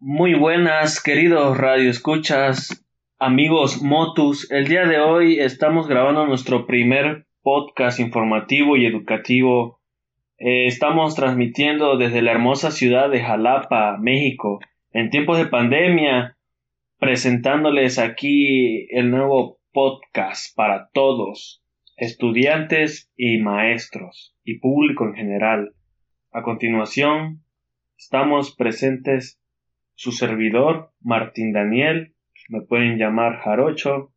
Muy buenas, queridos radioescuchas, amigos Motus. El día de hoy estamos grabando nuestro primer podcast informativo y educativo. Eh, estamos transmitiendo desde la hermosa ciudad de Jalapa, México, en tiempos de pandemia, presentándoles aquí el nuevo podcast para todos, estudiantes y maestros, y público en general. A continuación, estamos presentes su servidor, Martín Daniel, me pueden llamar Jarocho.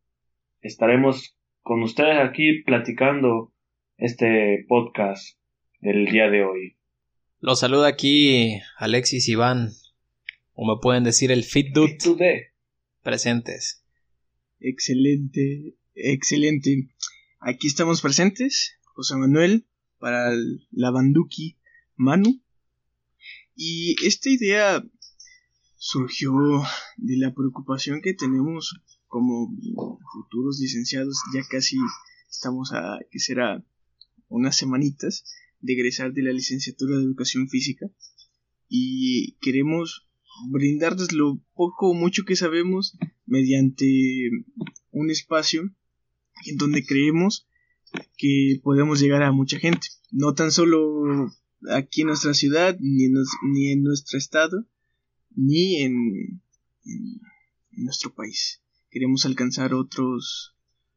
Estaremos con ustedes aquí platicando este podcast del día de hoy. Los saluda aquí Alexis Iván, o me pueden decir el Fit Dude. Presentes. Excelente, excelente. Aquí estamos presentes, José Manuel, para la Banduki Manu. Y esta idea surgió de la preocupación que tenemos como futuros licenciados, ya casi estamos a, que será unas semanitas de egresar de la licenciatura de educación física y queremos brindarles lo poco o mucho que sabemos mediante un espacio en donde creemos que podemos llegar a mucha gente, no tan solo aquí en nuestra ciudad ni ni en nuestro estado, ni en, nuestro país. Queremos alcanzar otros,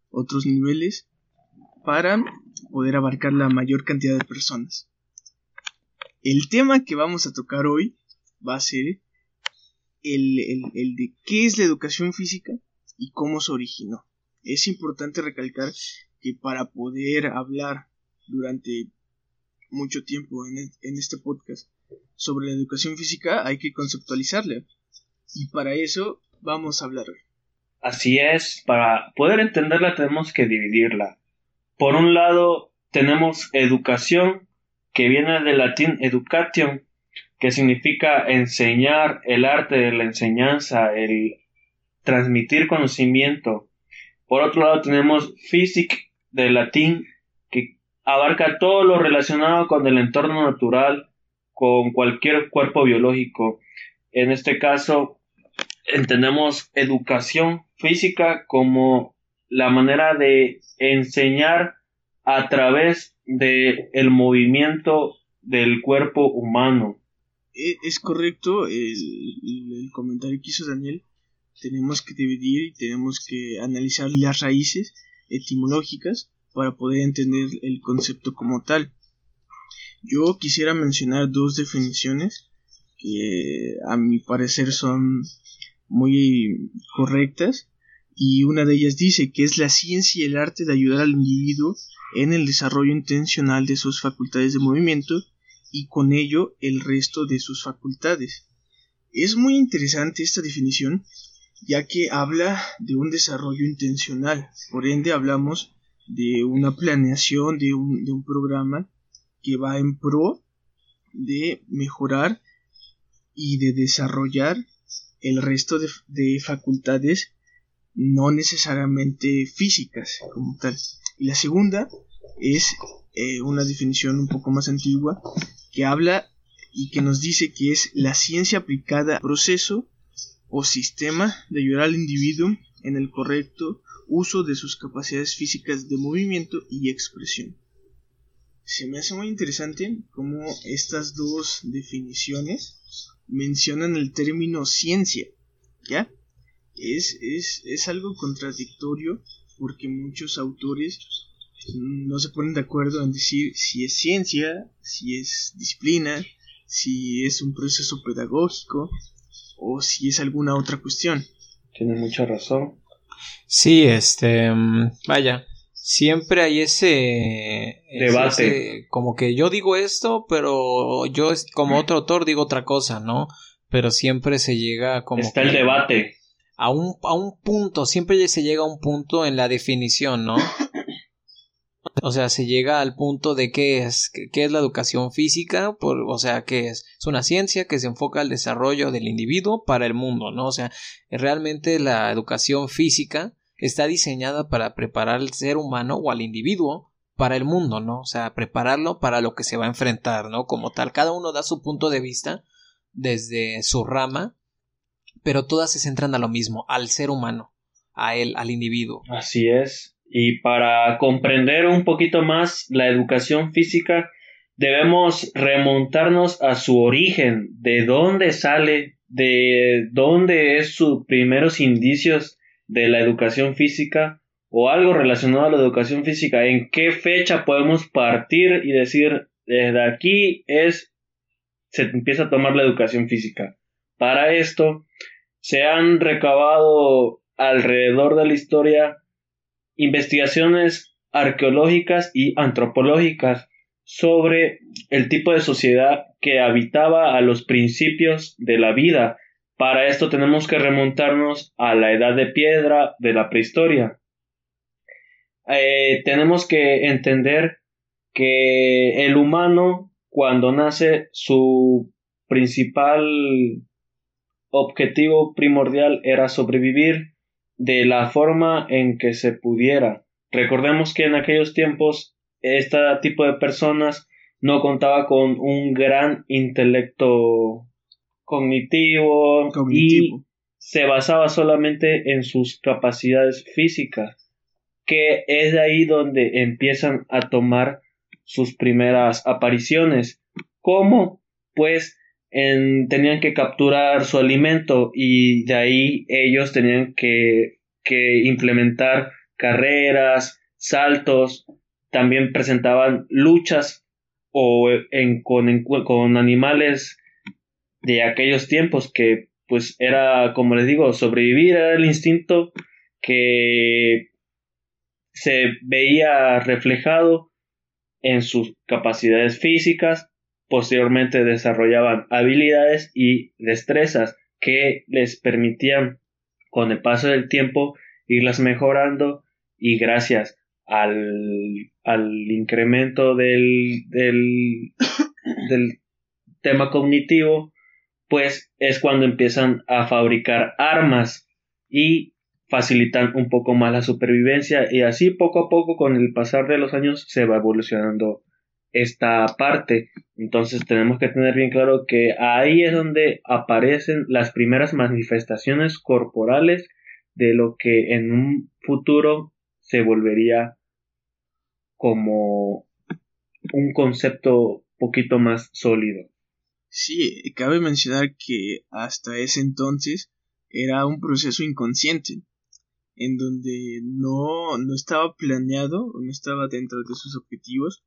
otros niveles para poder abarcar la mayor cantidad de personas. El tema que vamos a tocar hoy va a ser el, el, de qué es la educación física y cómo se originó. Es importante recalcar que para poder hablar durante mucho tiempo en, en este podcast sobre la educación física hay que conceptualizarla. Y para eso vamos a hablar. Así es, para poder entenderla tenemos que dividirla. Por un lado tenemos educación, que viene del latín education, que significa enseñar, el arte de la enseñanza, el transmitir conocimiento. Por otro lado tenemos physic, del latín, que abarca todo lo relacionado con el entorno natural, con cualquier cuerpo biológico. En este caso, entendemos educación física como la manera de enseñar a través del el movimiento del cuerpo humano. E, es correcto el, comentario que hizo Daniel. Tenemos que dividir y tenemos que analizar las raíces etimológicas para poder entender el concepto como tal. Yo quisiera mencionar dos definiciones que a mi parecer son muy correctas y una de ellas dice que es la ciencia y el arte de ayudar al individuo en el desarrollo intencional de sus facultades de movimiento y con ello el resto de sus facultades. Es muy interesante esta definición ya que habla de un desarrollo intencional, por ende hablamos de una planeación de un, de un programa que va en pro de mejorar y de desarrollar el resto de, facultades no necesariamente físicas como tal. Y la segunda es eh, una definición un poco más antigua que habla y que nos dice que es la ciencia aplicada al proceso o sistema de ayudar al individuo en el correcto uso de sus capacidades físicas de movimiento y expresión se me hace muy interesante cómo estas dos definiciones mencionan el término ciencia, ¿ya? Es, es, es algo contradictorio porque muchos autores no se ponen de acuerdo en decir si es ciencia, si es disciplina, si es un proceso pedagógico o si es alguna otra cuestión. Tiene mucha razón. Sí, este, mm, vaya, siempre hay ese debate. como que yo digo esto, pero yo como otro autor digo otra cosa, ¿no? Pero siempre se llega como está el debate a un a un punto, siempre se llega a un punto en la definición, ¿no? O sea, se llega al punto de qué es, qué es la educación física, por, o sea, que es, es una ciencia que se enfoca al desarrollo del individuo para el mundo, ¿no? O sea, realmente la educación física está diseñada para preparar al ser humano o al individuo para el mundo, ¿no? O sea, prepararlo para lo que se va a enfrentar, ¿no? Como tal, cada uno da su punto de vista desde su rama pero todas se centran a lo mismo, al ser humano, a él, al individuo. Así es. Y para comprender un poquito más la educación física, debemos remontarnos a su origen, de dónde sale, de dónde es sus primeros indicios de la educación física o algo relacionado a la educación física, en qué fecha podemos partir y decir desde aquí es se empieza a tomar la educación física. Para esto se han recabado alrededor de la historia investigaciones arqueológicas y antropológicas sobre el tipo de sociedad que habitaba a los principios de la vida. Para esto tenemos que remontarnos a la edad de piedra de la prehistoria. Eh, tenemos que entender que el humano cuando nace su principal objetivo primordial era sobrevivir de la forma en que se pudiera. Recordemos que en aquellos tiempos este tipo de personas no contaba con un gran intelecto cognitivo, y se basaba solamente en sus capacidades físicas, que es de ahí donde empiezan a tomar sus primeras apariciones. ¿Cómo? Pues tenían que capturar su alimento y de ahí ellos tenían que, implementar carreras, saltos, también presentaban luchas o en, con, con animales de aquellos tiempos que pues era como les digo sobrevivir era el instinto que se veía reflejado en sus capacidades físicas Posteriormente desarrollaban habilidades y destrezas que les permitían con el paso del tiempo irlas mejorando y gracias al, al incremento del, del, del tema cognitivo pues es cuando empiezan a fabricar armas y facilitan un poco más la supervivencia y así poco a poco con el pasar de los años se va evolucionando esta parte. Entonces tenemos que tener bien claro que ahí es donde aparecen las primeras manifestaciones corporales de lo que en un futuro se volvería como un concepto poquito más sólido. Sí, cabe mencionar que hasta ese entonces era un proceso inconsciente, en donde no, no estaba planeado, no estaba dentro de sus objetivos,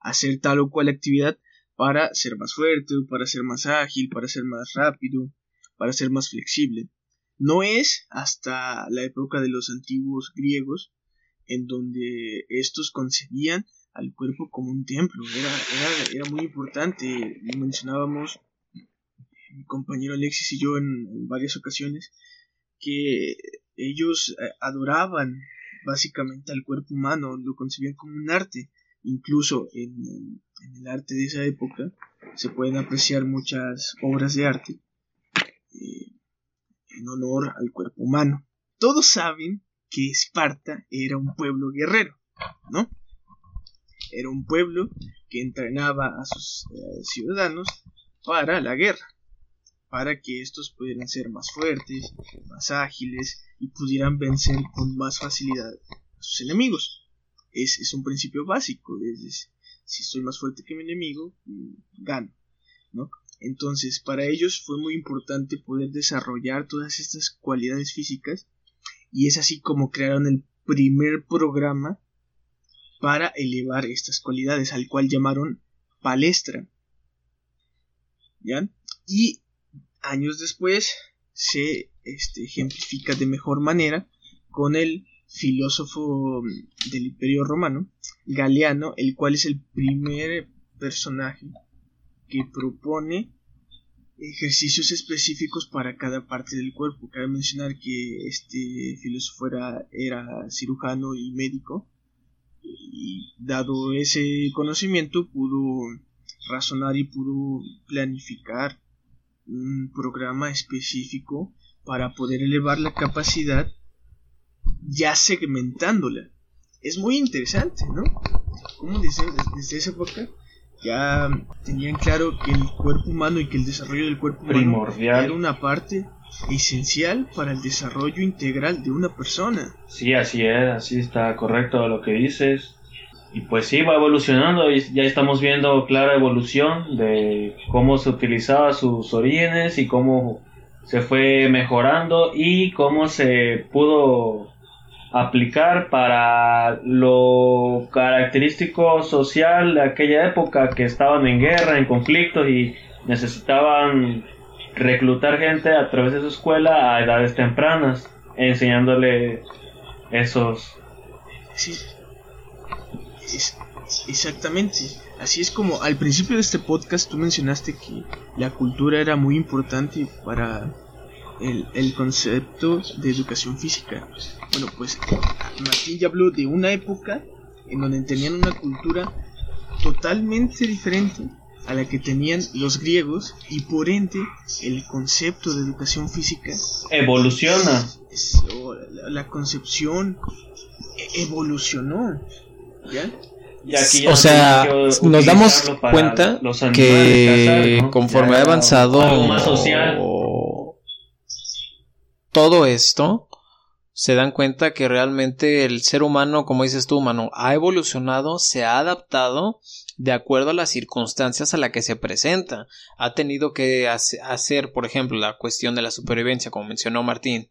hacer tal o cual actividad para ser más fuerte, para ser más ágil, para ser más rápido, para ser más flexible. No es hasta la época de los antiguos griegos en donde estos concebían al cuerpo como un templo. Era, era, muy importante. Mencionábamos mi compañero Alexis y yo en varias ocasiones que ellos eh, adoraban básicamente al cuerpo humano, lo concebían como un arte Incluso en, el arte de esa época se pueden apreciar muchas obras de arte eh, en honor al cuerpo humano. Todos saben que Esparta era un pueblo guerrero, ¿no? Era un pueblo que entrenaba a sus eh, ciudadanos para la guerra, para que estos pudieran ser más fuertes, más ágiles y pudieran vencer con más facilidad a sus enemigos es, un principio básico. Es, si estoy más fuerte que mi enemigo, mm, gano. ¿no? Entonces, para ellos fue muy importante poder desarrollar todas estas cualidades físicas y es así como crearon el primer programa para elevar estas cualidades, al cual llamaron palestra. ¿Ya? Y años después se este, ejemplifica de mejor manera con el filósofo mm, del Imperio Romano, Galeano, el cual es el primer personaje que propone ejercicios específicos para cada parte del cuerpo. Cabe mencionar que este filósofo era, era cirujano y médico y dado ese conocimiento pudo razonar y pudo planificar un programa específico para poder elevar la capacidad ya segmentándola. Es muy interesante, ¿no? Como desde, desde esa época ya tenían claro que el cuerpo humano y que el desarrollo del cuerpo Primordial. era una parte esencial para el desarrollo integral de una persona. Sí, así es, así está correcto lo que dices. Y pues sí, va evolucionando y ya estamos viendo clara evolución de cómo se utilizaba sus orígenes y cómo se fue mejorando y cómo se pudo aplicar para lo característico social de aquella época que estaban en guerra, en conflictos y necesitaban reclutar gente a través de su escuela a edades tempranas, enseñándole esos... Sí, exactamente. Así es como al principio de este podcast tú mencionaste que la cultura era muy importante para el, el, concepto de educación física. Bueno, pues Martín ya habló de una época en donde tenían una cultura totalmente diferente a la que tenían los griegos y por ende el concepto de educación física evoluciona. la, concepción e, evolucionó. ¿Ya? o sea, nos damos cuenta que conforme ha avanzado todo esto, se dan cuenta que realmente el ser humano, como dices tú, humano, ha evolucionado, se ha adaptado de acuerdo a las circunstancias a las que se presenta. Ha tenido que hacer, por ejemplo, la cuestión de la supervivencia, como mencionó Martín.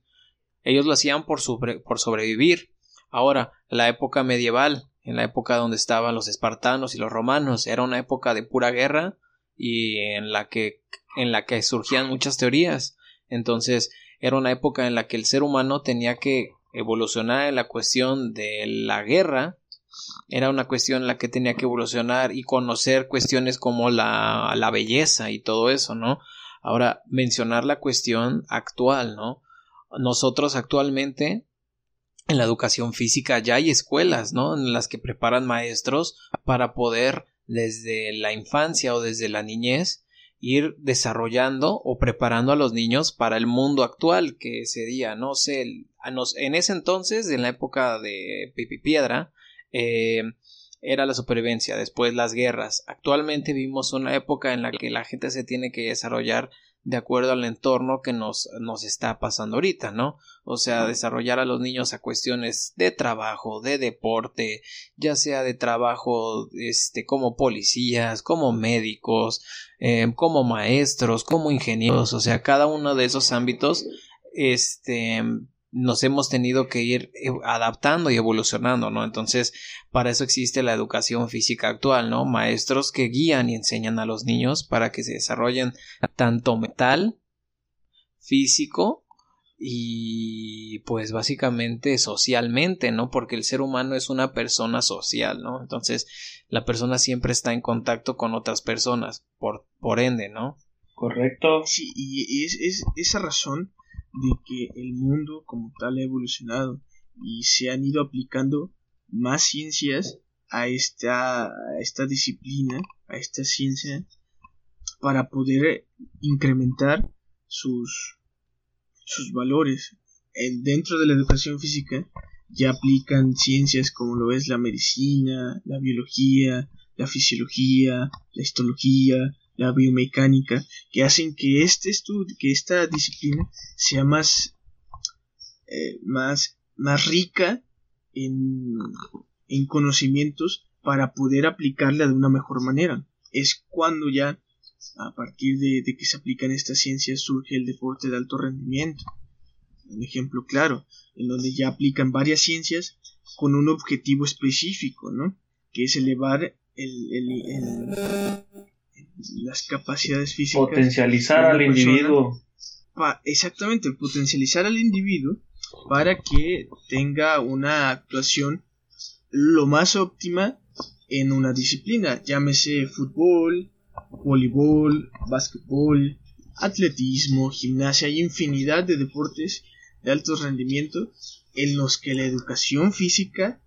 Ellos lo hacían por, por sobrevivir. Ahora, la época medieval, en la época donde estaban los espartanos y los romanos, era una época de pura guerra y en la que, en la que surgían muchas teorías. Entonces, era una época en la que el ser humano tenía que evolucionar en la cuestión de la guerra era una cuestión en la que tenía que evolucionar y conocer cuestiones como la, la belleza y todo eso, ¿no? Ahora, mencionar la cuestión actual, ¿no? Nosotros actualmente en la educación física ya hay escuelas, ¿no? En las que preparan maestros para poder desde la infancia o desde la niñez ir desarrollando o preparando a los niños para el mundo actual que sería, no sé, en ese entonces, en la época de Pipi Piedra, eh, era la supervivencia, después las guerras. Actualmente vivimos una época en la que la gente se tiene que desarrollar de acuerdo al entorno que nos, nos está pasando ahorita, ¿no? O sea, desarrollar a los niños a cuestiones de trabajo, de deporte, ya sea de trabajo este, como policías, como médicos, eh, como maestros, como ingenieros, o sea, cada uno de esos ámbitos, este, nos hemos tenido que ir eh, adaptando y evolucionando, ¿no? Entonces, para eso existe la educación física actual, ¿no? Maestros que guían y enseñan a los niños para que se desarrollen tanto mental, físico y pues básicamente socialmente, ¿no? Porque el ser humano es una persona social, ¿no? Entonces, la persona siempre está en contacto con otras personas, por, por ende, ¿no? Correcto. Sí, y es, es esa razón de que el mundo como tal ha evolucionado y se han ido aplicando más ciencias a esta, a esta disciplina, a esta ciencia, para poder incrementar sus, sus valores. dentro de la educación física ya aplican ciencias como lo es la medicina, la biología, la fisiología, la histología, la biomecánica, que hacen que este estudio, que esta disciplina sea más, eh, más, más rica en, en conocimientos para poder aplicarla de una mejor manera. Es cuando ya, a partir de, que se aplican estas ciencias, surge el deporte de alto rendimiento. Un ejemplo claro, en donde ya aplican varias ciencias con un objetivo específico, ¿no? Que es elevar el, el, las capacidades físicas. Potencializar al individuo. exactamente, potencializar al individuo para que tenga una actuación lo más óptima en una disciplina, llámese fútbol, voleibol, básquetbol, atletismo, gimnasia, hay infinidad de deportes de alto rendimiento en los que la educación física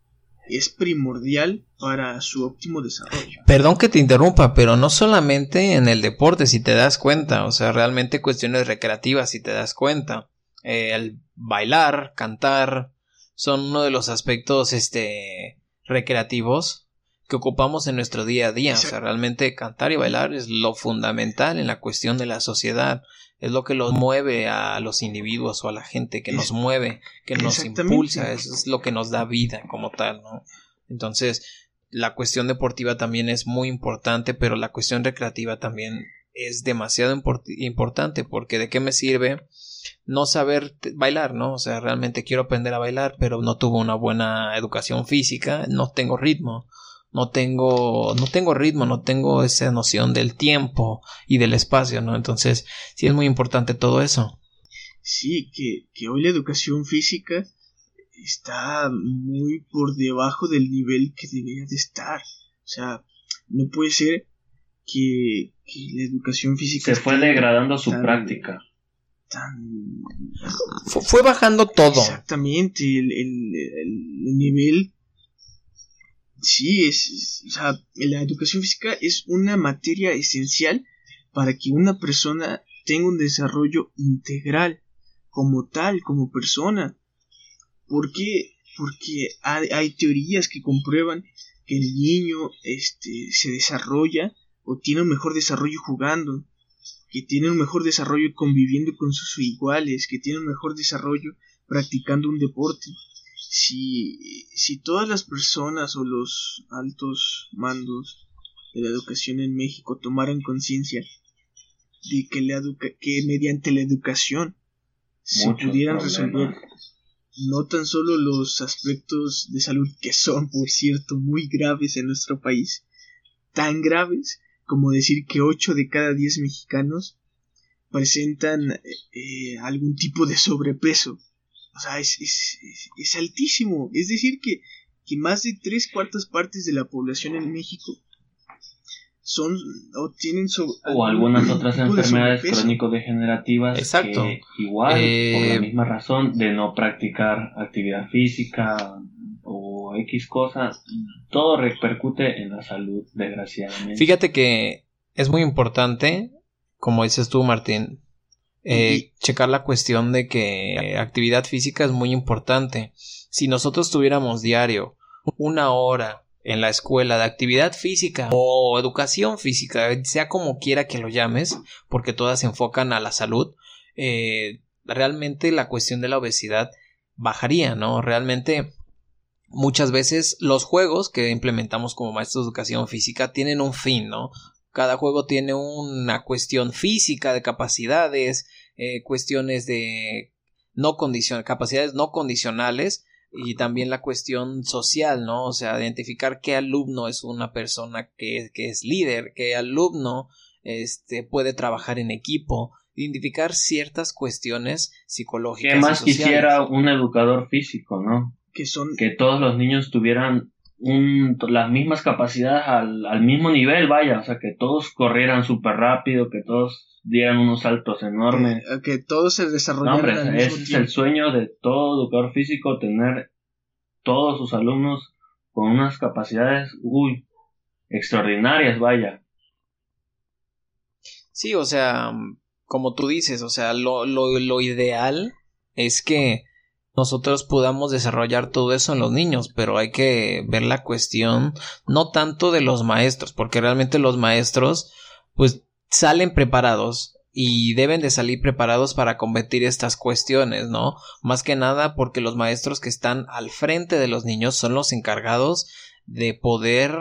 es primordial para su óptimo desarrollo. Perdón que te interrumpa, pero no solamente en el deporte, si te das cuenta, o sea, realmente cuestiones recreativas, si te das cuenta. Eh, el bailar, cantar, son uno de los aspectos este, recreativos que ocupamos en nuestro día a día. O sea, realmente cantar y bailar es lo fundamental en la cuestión de la sociedad. Es lo que los mueve a los individuos o a la gente, que nos mueve, que nos impulsa, eso es lo que nos da vida como tal, ¿no? Entonces, la cuestión deportiva también es muy importante, pero la cuestión recreativa también es demasiado importante porque de qué me sirve no saber bailar, ¿no? O sea, realmente quiero aprender a bailar, pero no tuve una buena educación física, no tengo ritmo, no tengo, no tengo ritmo, no tengo esa noción del tiempo y del espacio, ¿no? Entonces, sí es muy importante todo eso. Sí, que, que hoy la educación física está muy por debajo del nivel que debería de estar. O sea, no puede ser que, la educación física... Se fue degradando su práctica. Tan... Fue, bajando todo. Exactamente, el, el, nivel... Sí, es, o sea, la educación física es una materia esencial para que una persona tenga un desarrollo integral como tal, como persona. ¿Por qué? Porque hay, teorías que comprueban que el niño este, se desarrolla o tiene un mejor desarrollo jugando, que tiene un mejor desarrollo conviviendo con sus iguales, que tiene un mejor desarrollo practicando un deporte. Si, si todas las personas o los altos mandos de la educación en México tomaran conciencia de que, la que mediante la educación se pudieran resolver no tan solo los aspectos de salud que son, por cierto, muy graves en nuestro país, tan graves como decir que 8 de cada 10 mexicanos presentan eh, algún tipo de sobrepeso. O sea, es, es, es, altísimo. Es decir, que, que más de tres cuartas partes de la población en México son o tienen o algunas otras enfermedades crónico-degenerativas Exacto. que igual por la eh, misma razón de no practicar actividad física o X cosas todo repercute en la salud desgraciadamente fíjate que es muy importante como dices tú Martín eh, checar la cuestión de que actividad física es muy importante si nosotros tuviéramos diario una hora en la escuela de actividad física o educación física, sea como quiera que lo llames, porque todas se enfocan a la salud, eh, realmente la cuestión de la obesidad bajaría, ¿no? Realmente muchas veces los juegos que implementamos como maestros de educación física tienen un fin, ¿no? Cada juego tiene una cuestión física de capacidades, eh, cuestiones de no condición, capacidades no condicionales y también la cuestión social, ¿no? O sea, identificar qué alumno es una persona que, que es líder, qué alumno este, puede trabajar en equipo, identificar ciertas cuestiones psicológicas. ¿Qué más quisiera un educador físico, no? Que son... Que todos los niños tuvieran un, las mismas capacidades al, al mismo nivel, vaya, o sea, que todos corrieran súper rápido, que todos dieran unos saltos enormes. Que, todos se desarrollaran. No, ese es el sueño de todo educador físico, tener todos sus alumnos con unas capacidades, uy, extraordinarias, vaya. Sí, o sea, como tú dices, o sea, lo, lo, lo ideal es que nosotros podamos desarrollar todo eso en los niños, pero hay que ver la cuestión no tanto de los maestros, porque realmente los maestros pues salen preparados y deben de salir preparados para combatir estas cuestiones, ¿no? Más que nada porque los maestros que están al frente de los niños son los encargados de poder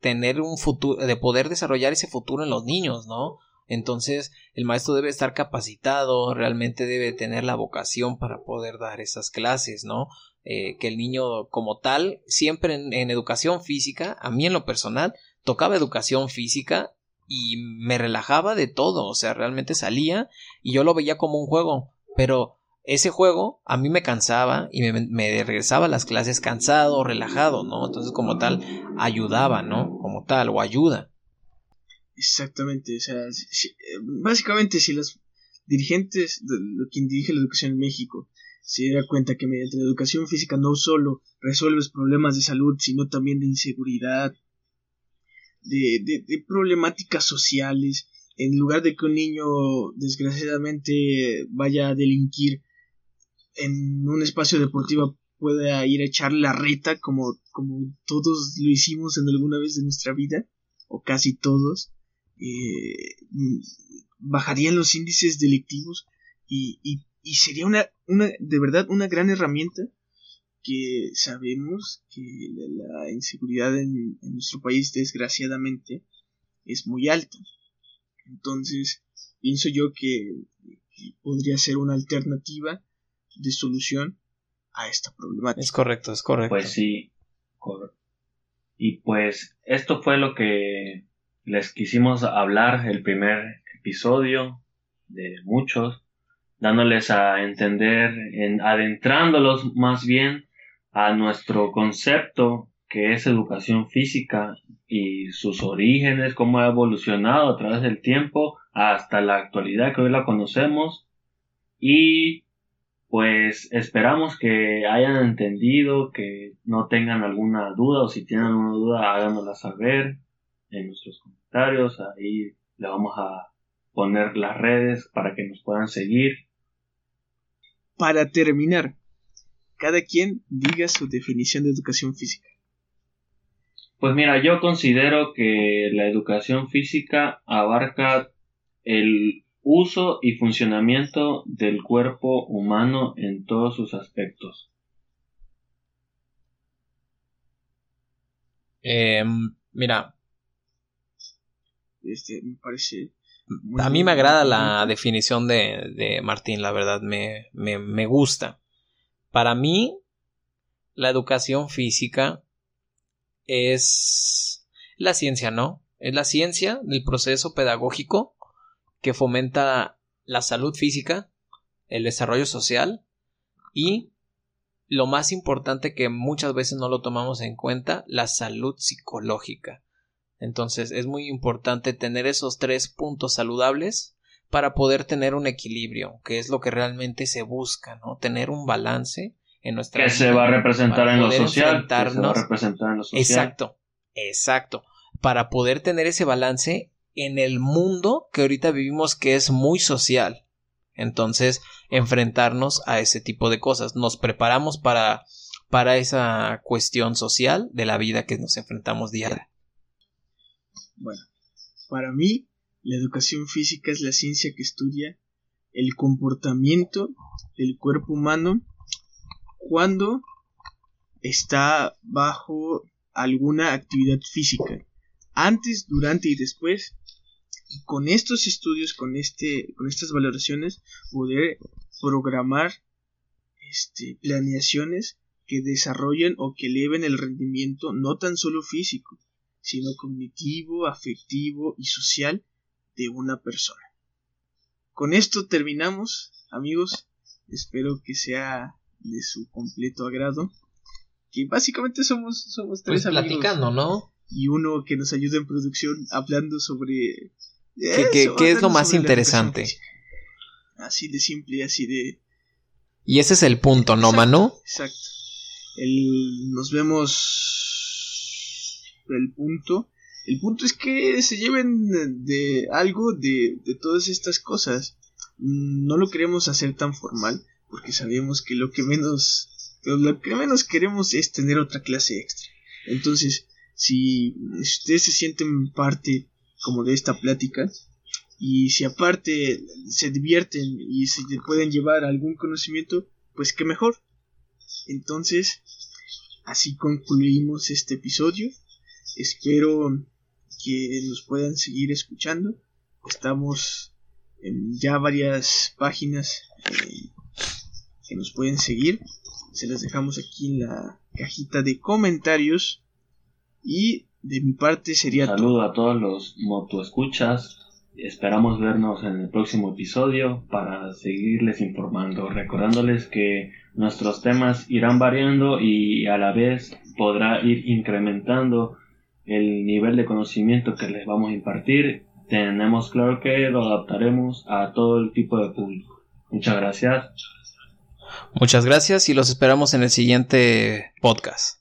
tener un futuro, de poder desarrollar ese futuro en los niños, ¿no? Entonces, el maestro debe estar capacitado, realmente debe tener la vocación para poder dar esas clases, ¿no? Eh, que el niño como tal, siempre en, educación física, a mí en lo personal, tocaba educación física y me relajaba de todo, o sea, realmente salía y yo lo veía como un juego, pero ese juego a mí me cansaba y me, me, regresaba a las clases cansado, relajado, ¿no? Entonces como tal ayudaba, ¿no? Como tal, o ayuda. Exactamente, o sea, básicamente si los dirigentes de quien dirige la educación en México se diera cuenta que mediante la educación física no solo resuelves problemas de salud, sino también de inseguridad, de, de, problemáticas sociales, en lugar de que un niño desgraciadamente vaya a delinquir en un espacio deportivo pueda ir a echar la reta como, como todos lo hicimos en alguna vez de nuestra vida, o casi todos, eh, bajarían los índices delictivos y, y, y sería una, una, de verdad, una gran herramienta que sabemos que la, inseguridad en, nuestro país desgraciadamente es muy alta. Entonces, pienso yo que, podría ser una alternativa de solución a esta problemática. Es correcto, es correcto. Pues sí, y pues esto fue lo que les quisimos hablar el primer episodio de muchos, dándoles a entender, en, adentrándolos más bien a nuestro concepto que es educación física y sus orígenes, cómo ha evolucionado a través del tiempo hasta la actualidad que hoy la conocemos. Y pues esperamos que hayan entendido, que no tengan alguna duda o si tienen alguna duda háganosla saber en nuestros comentarios, ahí le vamos a poner las redes para que nos puedan seguir. Para terminar, cada quien diga su definición de educación física. Pues mira, yo considero que la educación física abarca el uso y funcionamiento del cuerpo humano en todos sus aspectos. Em, mira. Este, me parece. A mí me agrada la definición de, de Martín, la verdad, me, me, me gusta. Para mí, la educación física es la ciencia, ¿no? Es la ciencia del proceso pedagógico que fomenta la salud física, el desarrollo social y lo más importante que muchas veces no lo tomamos en cuenta, la salud psicológica. Entonces es muy importante tener esos tres puntos saludables para poder tener un equilibrio, que es lo que realmente se busca, ¿no? Tener un balance en nuestra que se va a representar en lo social, que se va a representar en lo social. Exacto, exacto, para poder tener ese balance en el mundo que ahorita vivimos que es muy social. Entonces, enfrentarnos a ese tipo de cosas, nos preparamos para para esa cuestión social de la vida que nos enfrentamos diaria. Bueno, para mí la educación física es la ciencia que estudia el comportamiento del cuerpo humano cuando está bajo alguna actividad física, antes, durante y después. Y con estos estudios, con este, con estas valoraciones, poder programar este, planeaciones que desarrollen o que eleven el rendimiento no tan solo físico, sino cognitivo, afectivo y social de una persona. Con esto terminamos, amigos. Espero que sea de su completo agrado. Que básicamente somos, somos tres pues platicando, ¿no? Y uno que nos ayuda en producción hablando sobre. ¿Qué, es lo más interesante? Así de simple, así de. Y ese es el punto, ¿no, Manu? Exacto. El, nos vemos. El punto el punto es que se lleven de algo de, de todas estas cosas. No lo queremos hacer tan formal porque sabemos que lo que menos lo que menos queremos es tener otra clase extra. Entonces, si ustedes se sienten parte como de esta plática y si aparte se divierten y se pueden llevar algún conocimiento, pues qué mejor. Entonces, así concluimos este episodio. Espero que nos puedan seguir escuchando. Estamos en ya varias páginas eh, que nos pueden seguir. Se las dejamos aquí en la cajita de comentarios. Y de mi parte sería Saludo a todos los motoescuchas. Esperamos vernos en el próximo episodio para seguirles informando, recordándoles que nuestros temas irán variando y a la vez podrá ir incrementando el nivel de conocimiento que les vamos a impartir, tenemos claro que lo adaptaremos a todo el tipo de público. Muchas gracias. Muchas gracias y los esperamos en el siguiente podcast.